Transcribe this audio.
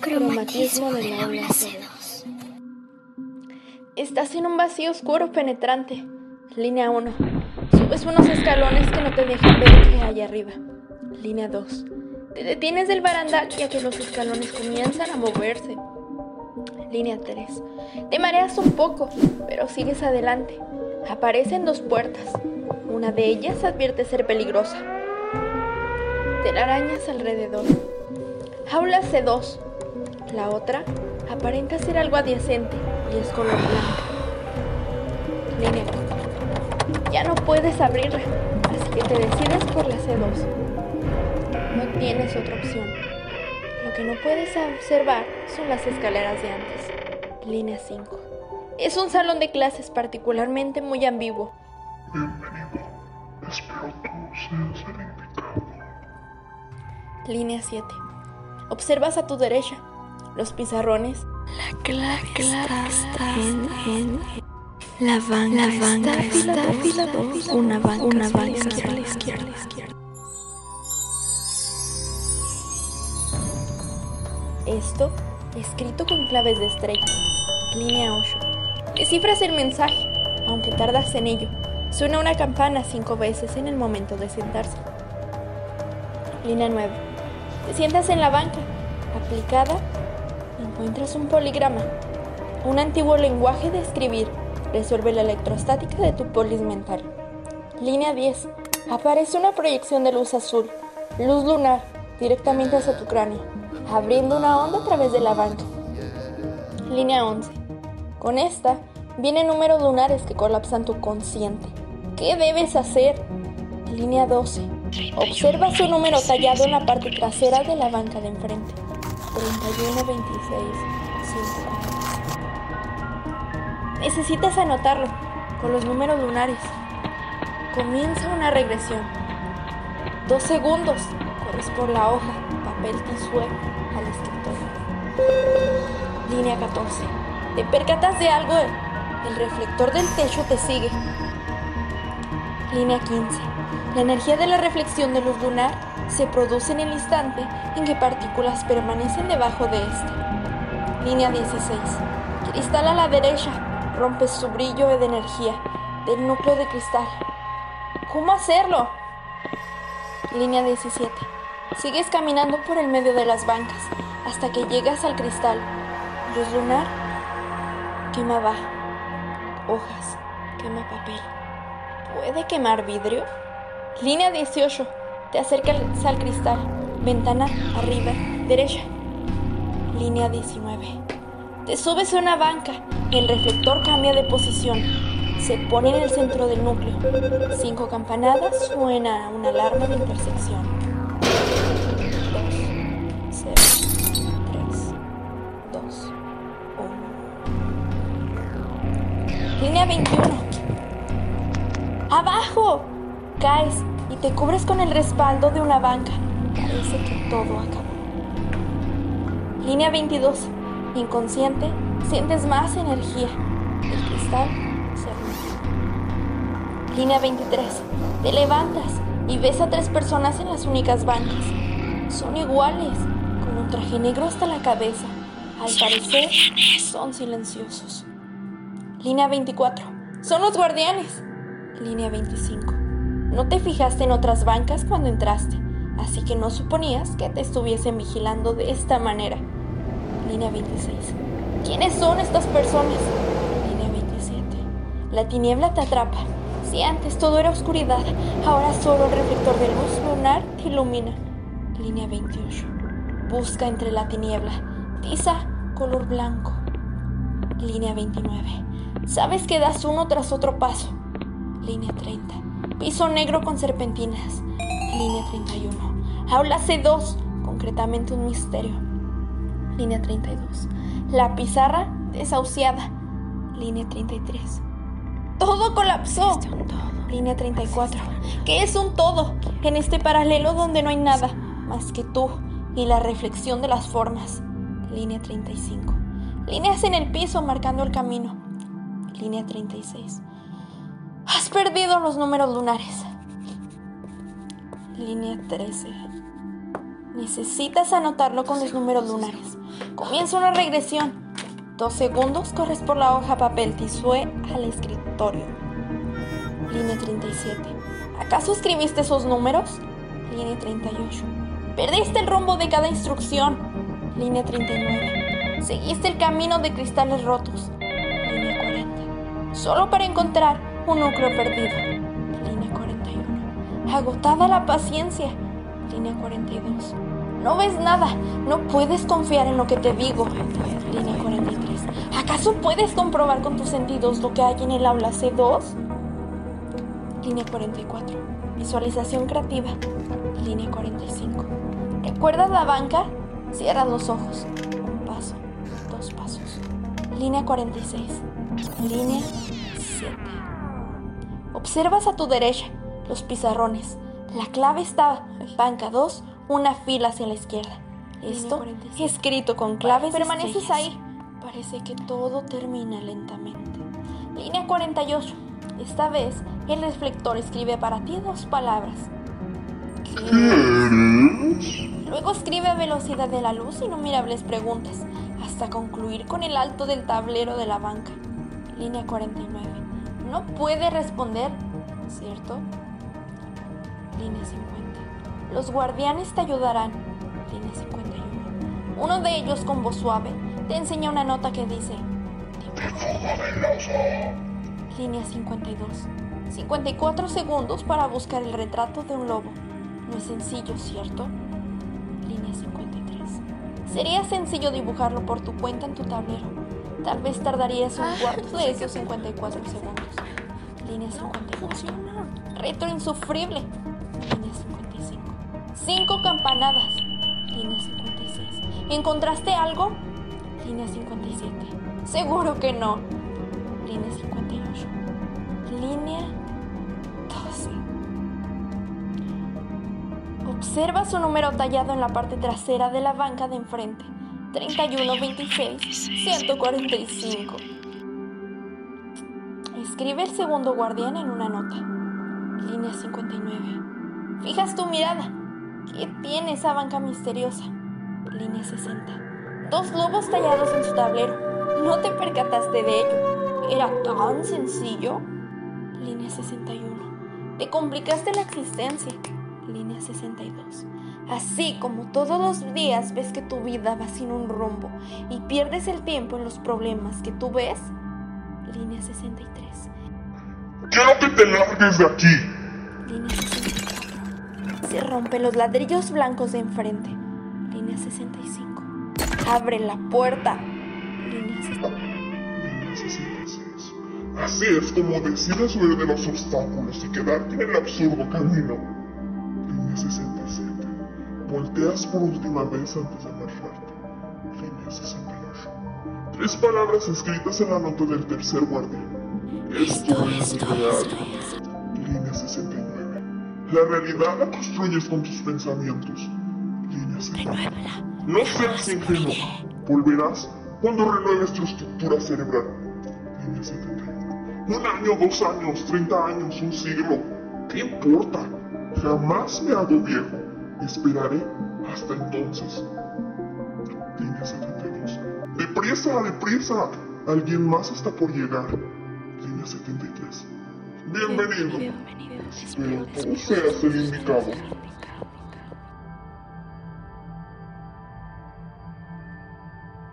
Cromatismo del aula C2. Estás en un vacío oscuro penetrante. Línea 1. Subes unos escalones que no te dejan ver qué hay arriba. Línea 2. Te detienes del barandal ya que los escalones comienzan a moverse. Línea 3. Te mareas un poco, pero sigues adelante. Aparecen dos puertas. Una de ellas advierte ser peligrosa. Telarañas alrededor. Aula C2. La otra aparenta ser algo adyacente y es color blanco. Línea 4. Ya no puedes abrirla, así que te decides por la C2. No tienes otra opción. Lo que no puedes observar son las escaleras de antes. Línea 5. Es un salón de clases particularmente muy ambiguo. Bienvenido. Espero tú seas el indicado. Línea 7. Observas a tu derecha los pizarrones. La clave, está, en, en, la banca, la banca está, fila dos, una banca, una banca a la izquierda. Esto escrito con claves de estrellas. Línea 8. Descifras el mensaje, aunque tardas en ello. Suena una campana cinco veces en el momento de sentarse. Línea 9. Te sientas en la banca, aplicada encuentras un poligrama, un antiguo lenguaje de escribir. Resuelve la electrostática de tu polis mental. Línea 10. Aparece una proyección de luz azul, luz lunar, directamente hacia tu cráneo, abriendo una onda a través de la banca. Línea 11. Con esta, vienen números lunares que colapsan tu consciente. ¿Qué debes hacer? Línea 12. Observa su número tallado en la parte trasera de la banca de enfrente. 31, 26, 5. Necesitas anotarlo con los números lunares. Comienza una regresión. Dos segundos. Corres por la hoja, papel tisué al escritorio. Línea 14. Te percatas de algo. El reflector del techo te sigue. Línea 15. La energía de la reflexión de luz lunar se produce en el instante en que partículas permanecen debajo de este. Línea 16. Cristal a la derecha. Rompes su brillo de energía del núcleo de cristal. ¿Cómo hacerlo? Línea 17. Sigues caminando por el medio de las bancas hasta que llegas al cristal. Luz lunar. Quema va. Hojas. Quema papel. ¿Puede quemar vidrio? Línea 18. Te acercas al cristal. Ventana arriba, derecha. Línea 19. Te subes a una banca. El reflector cambia de posición. Se pone en el centro del núcleo. Cinco campanadas suena una alarma de intersección. 2, 0, 3, 2, 1. Línea 21. ¡Abajo! Caes te cubres con el respaldo de una banca. Parece que todo acabó. Línea 22. Inconsciente, sientes más energía. El cristal se rompe. Línea 23. Te levantas y ves a tres personas en las únicas bancas. Son iguales, con un traje negro hasta la cabeza. Al parecer, son silenciosos. Línea 24. Son los guardianes. Línea 25. No te fijaste en otras bancas cuando entraste, así que no suponías que te estuviesen vigilando de esta manera. Línea 26. ¿Quiénes son estas personas? Línea 27. La tiniebla te atrapa. Si antes todo era oscuridad, ahora solo el reflector de luz lunar te ilumina. Línea 28. Busca entre la tiniebla. Tiza color blanco. Línea 29. Sabes que das uno tras otro paso. Línea 30. Piso negro con serpentinas. Línea 31. Aula C2. Concretamente un misterio. Línea 32. La pizarra desahuciada. Línea 33. Todo colapsó. Línea 34. ¿Qué es un todo? En este paralelo donde no hay nada más que tú y la reflexión de las formas. Línea 35. Líneas en el piso marcando el camino. Línea 36. Perdido los números lunares. Línea 13. Necesitas anotarlo con los números lunares. Comienza una regresión. Dos segundos corres por la hoja papel tisué al escritorio. Línea 37. ¿Acaso escribiste esos números? Línea 38. Perdiste el rumbo de cada instrucción. Línea 39. Seguiste el camino de cristales rotos. Línea 40. Solo para encontrar un núcleo perdido. Línea 41. Agotada la paciencia. Línea 42. No ves nada. No puedes confiar en lo que te digo. Línea 43. ¿Acaso puedes comprobar con tus sentidos lo que hay en el aula C2? Línea 44. Visualización creativa. Línea 45. ¿Recuerdas la banca? Cierra los ojos. Un paso. Dos pasos. Línea 46. Línea 7. Observas a tu derecha los pizarrones. La clave está banca 2, una fila hacia la izquierda. Esto escrito con claves. Permaneces ahí. Parece que todo termina lentamente. Línea 48. Esta vez el reflector escribe para ti dos palabras. ¿Qué eres? Luego escribe a velocidad de la luz innumerables preguntas, hasta concluir con el alto del tablero de la banca. Línea 49. No puede responder, ¿cierto? Línea 50. Los guardianes te ayudarán. Línea 51. Uno de ellos con voz suave te enseña una nota que dice... Línea 52. 54 segundos para buscar el retrato de un lobo. No es sencillo, ¿cierto? Línea 53. Sería sencillo dibujarlo por tu cuenta en tu tablero. Tal vez tardarías un cuarto de esos 54 segundos. Línea 54. Reto insufrible. Línea 55. Cinco campanadas. Línea 56. ¿Encontraste algo? Línea 57. Seguro que no. Línea 58. Línea 12. Observa su número tallado en la parte trasera de la banca de enfrente. 31, 26, 145. Escribe el segundo guardián en una nota. Línea 59. Fijas tu mirada. ¿Qué tiene esa banca misteriosa? Línea 60. Dos lobos tallados en su tablero. ¿No te percataste de ello? ¿Era tan sencillo? Línea 61. Te complicaste la existencia. Línea 62. Así como todos los días ves que tu vida va sin un rumbo y pierdes el tiempo en los problemas que tú ves. Línea 63. Quiero que te largues de aquí. Línea 64. Se rompen los ladrillos blancos de enfrente. Línea 65. Abre la puerta. Línea 60. Línea 66. Así es como decides huir de los obstáculos y quedarte en el absurdo camino. Línea 67. Volteas por última vez antes de marcharte. Línea 68. Tres palabras escritas en la nota del tercer guardián. Esto es real. Línea 69. La realidad la construyes con tus pensamientos. Línea 70. No seas ingenuo. Volverás cuando renueves tu estructura cerebral. Línea 71. Un año, dos años, 30 años, un siglo. ¿Qué importa? Jamás me hago viejo. Esperaré hasta entonces. Línea 72. ¡Deprisa, deprisa! Alguien más está por llegar. Línea 73. Bienvenido. Espero tú seas el indicado.